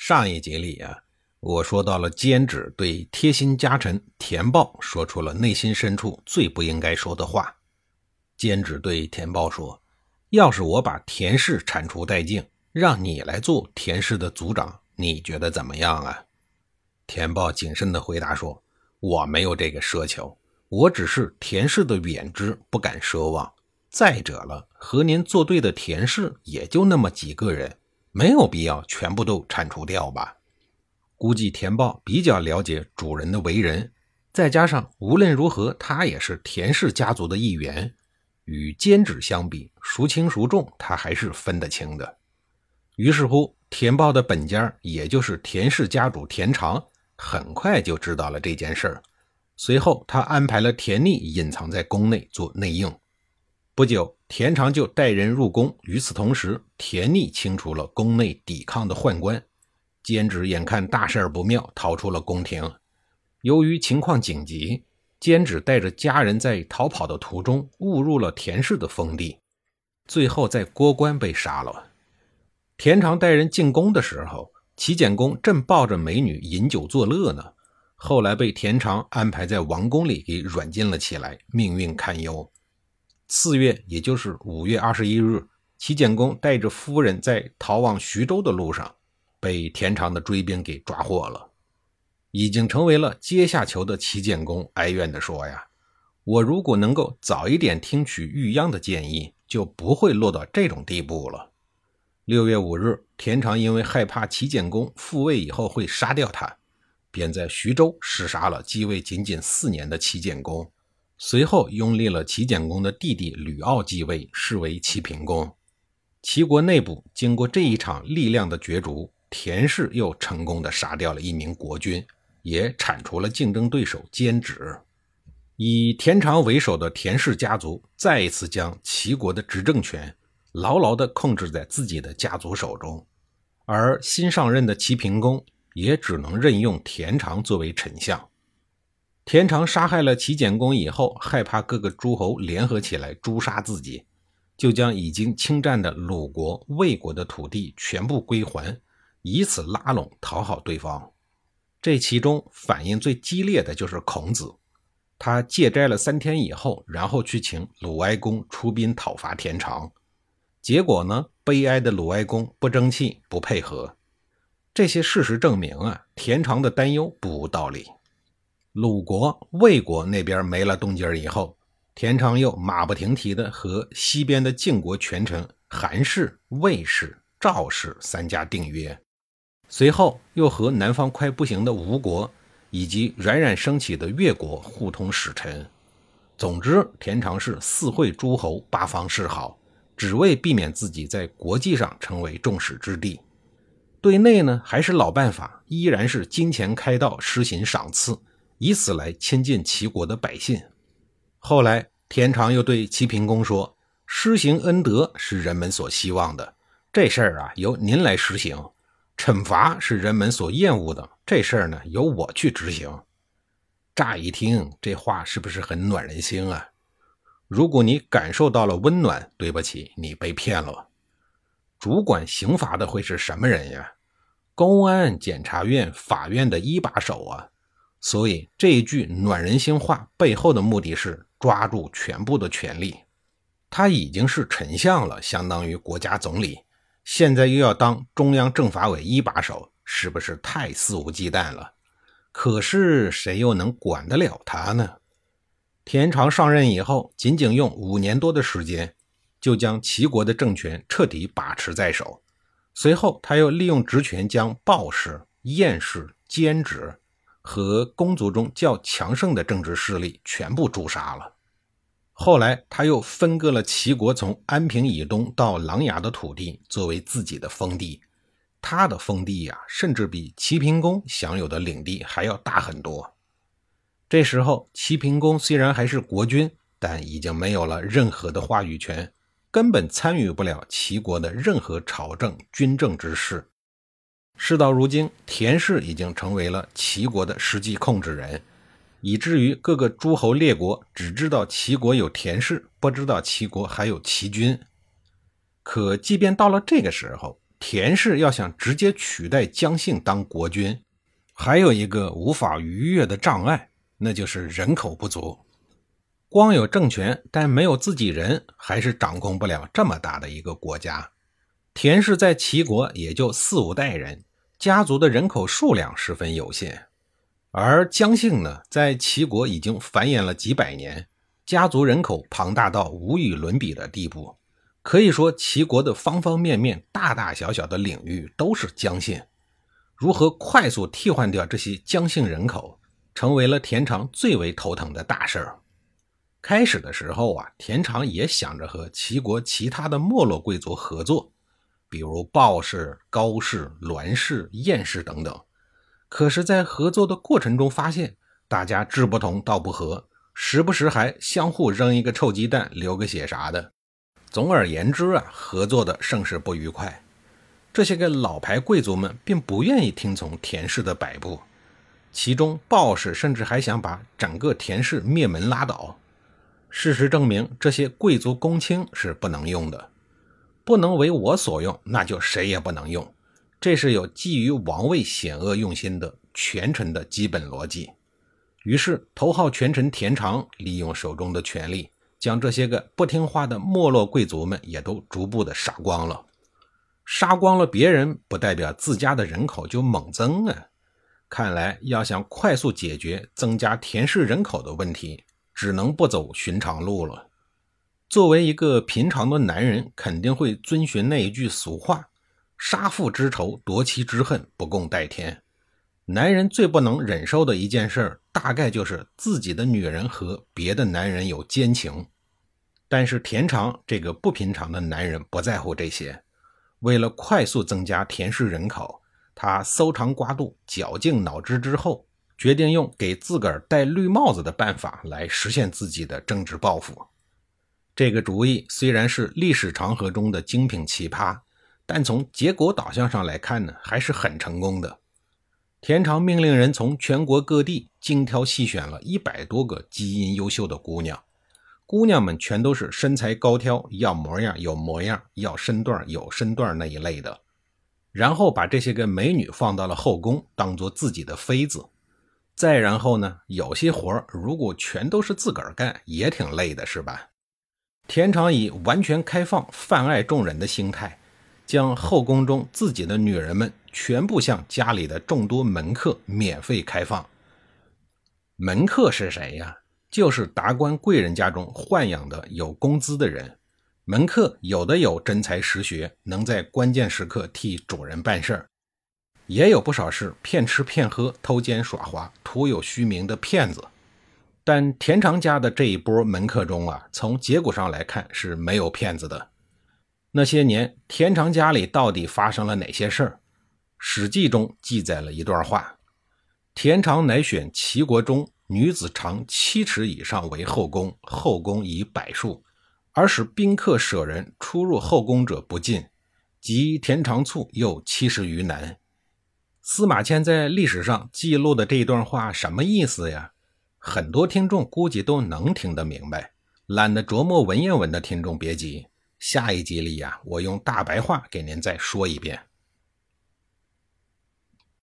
上一集里啊，我说到了监旨对贴心家臣田豹说出了内心深处最不应该说的话。监旨对田豹说：“要是我把田氏铲除殆尽，让你来做田氏的族长，你觉得怎么样啊？”田豹谨慎地回答说：“我没有这个奢求，我只是田氏的远支，不敢奢望。再者了，和您作对的田氏也就那么几个人。”没有必要全部都铲除掉吧？估计田豹比较了解主人的为人，再加上无论如何他也是田氏家族的一员，与监职相比，孰轻孰重他还是分得清的。于是乎，田豹的本家，也就是田氏家主田常，很快就知道了这件事儿。随后，他安排了田逆隐藏在宫内做内应。不久，田常就带人入宫。与此同时，田逆清除了宫内抵抗的宦官。监旨眼看大事不妙，逃出了宫廷。由于情况紧急，监旨带着家人在逃跑的途中误入了田氏的封地，最后在郭关被杀了。田常带人进宫的时候，齐简公正抱着美女饮酒作乐呢。后来被田常安排在王宫里给软禁了起来，命运堪忧。四月，也就是五月二十一日，齐简公带着夫人在逃往徐州的路上，被田常的追兵给抓获了。已经成为了阶下囚的齐简公哀怨地说：“呀，我如果能够早一点听取玉央的建议，就不会落到这种地步了。”六月五日，田常因为害怕齐简公复位以后会杀掉他，便在徐州弑杀了继位仅仅四年的齐简公。随后拥立了齐简公的弟弟吕骜继位，视为齐平公。齐国内部经过这一场力量的角逐，田氏又成功的杀掉了一名国君，也铲除了竞争对手监止。以田常为首的田氏家族再一次将齐国的执政权牢牢地控制在自己的家族手中，而新上任的齐平公也只能任用田常作为丞相。田常杀害了齐简公以后，害怕各个诸侯联合起来诛杀自己，就将已经侵占的鲁国、魏国的土地全部归还，以此拉拢讨好对方。这其中反应最激烈的就是孔子，他戒斋了三天以后，然后去请鲁哀公出兵讨伐田常，结果呢，悲哀的鲁哀公不争气、不配合。这些事实证明啊，田常的担忧不无道理。鲁国、魏国那边没了动静以后，田常又马不停蹄地和西边的晋国权臣韩氏、魏氏、赵氏三家订约，随后又和南方快不行的吴国以及冉冉升起的越国互通使臣。总之，田常是四会诸侯，八方示好，只为避免自己在国际上成为众矢之的。对内呢，还是老办法，依然是金钱开道，施行赏赐。以此来亲近齐国的百姓。后来，田常又对齐平公说：“施行恩德是人们所希望的，这事儿啊由您来实行；惩罚是人们所厌恶的，这事儿呢由我去执行。”乍一听，这话是不是很暖人心啊？如果你感受到了温暖，对不起，你被骗了。主管刑罚的会是什么人呀？公安、检察院、法院的一把手啊！所以这一句暖人心话背后的目的是抓住全部的权力。他已经是丞相了，相当于国家总理，现在又要当中央政法委一把手，是不是太肆无忌惮了？可是谁又能管得了他呢？田常上任以后，仅仅用五年多的时间，就将齐国的政权彻底把持在手。随后，他又利用职权将鲍氏、晏氏、监职。和公族中较强盛的政治势力全部诛杀了。后来，他又分割了齐国从安平以东到琅琊的土地，作为自己的封地，他的封地呀，甚至比齐平公享有的领地还要大很多。这时候，齐平公虽然还是国君，但已经没有了任何的话语权，根本参与不了齐国的任何朝政、军政之事。事到如今，田氏已经成为了齐国的实际控制人，以至于各个诸侯列国只知道齐国有田氏，不知道齐国还有齐军。可即便到了这个时候，田氏要想直接取代姜姓当国君，还有一个无法逾越的障碍，那就是人口不足。光有政权，但没有自己人，还是掌控不了这么大的一个国家。田氏在齐国也就四五代人。家族的人口数量十分有限，而姜姓呢，在齐国已经繁衍了几百年，家族人口庞大到无与伦比的地步。可以说，齐国的方方面面、大大小小的领域都是姜姓。如何快速替换掉这些姜姓人口，成为了田常最为头疼的大事儿。开始的时候啊，田常也想着和齐国其他的没落贵族合作。比如鲍氏、高氏、栾氏、晏氏等等，可是，在合作的过程中发现，大家志不同道不合，时不时还相互扔一个臭鸡蛋、流个血啥的。总而言之啊，合作的甚是不愉快。这些个老牌贵族们并不愿意听从田氏的摆布，其中鲍氏甚至还想把整个田氏灭门拉倒。事实证明，这些贵族公卿是不能用的。不能为我所用，那就谁也不能用。这是有基于王位险恶用心的权臣的基本逻辑。于是，头号权臣田常利用手中的权力，将这些个不听话的没落贵族们也都逐步的杀光了。杀光了别人，不代表自家的人口就猛增啊！看来，要想快速解决增加田氏人口的问题，只能不走寻常路了。作为一个平常的男人，肯定会遵循那一句俗话：“杀父之仇，夺妻之恨，不共戴天。”男人最不能忍受的一件事，大概就是自己的女人和别的男人有奸情。但是田常这个不平常的男人不在乎这些，为了快速增加田氏人口，他搜肠刮肚、绞尽脑汁之后，决定用给自个儿戴绿帽子的办法来实现自己的政治抱负。这个主意虽然是历史长河中的精品奇葩，但从结果导向上来看呢，还是很成功的。田常命令人从全国各地精挑细选了一百多个基因优秀的姑娘，姑娘们全都是身材高挑，要模样有模样，要身段有身段那一类的。然后把这些个美女放到了后宫，当做自己的妃子。再然后呢，有些活如果全都是自个儿干，也挺累的，是吧？田常以完全开放、泛爱众人的心态，将后宫中自己的女人们全部向家里的众多门客免费开放。门客是谁呀？就是达官贵人家中豢养的有工资的人。门客有的有真才实学，能在关键时刻替主人办事儿；也有不少是骗吃骗喝、偷奸耍滑、徒有虚名的骗子。但田长家的这一波门客中啊，从结果上来看是没有骗子的。那些年，田长家里到底发生了哪些事儿？《史记》中记载了一段话：田长乃选齐国中女子长七尺以上为后宫，后宫以百数，而使宾客舍人出入后宫者不尽，及田长卒又七十余男。司马迁在历史上记录的这一段话什么意思呀？很多听众估计都能听得明白，懒得琢磨文言文的听众别急，下一集里呀，我用大白话给您再说一遍。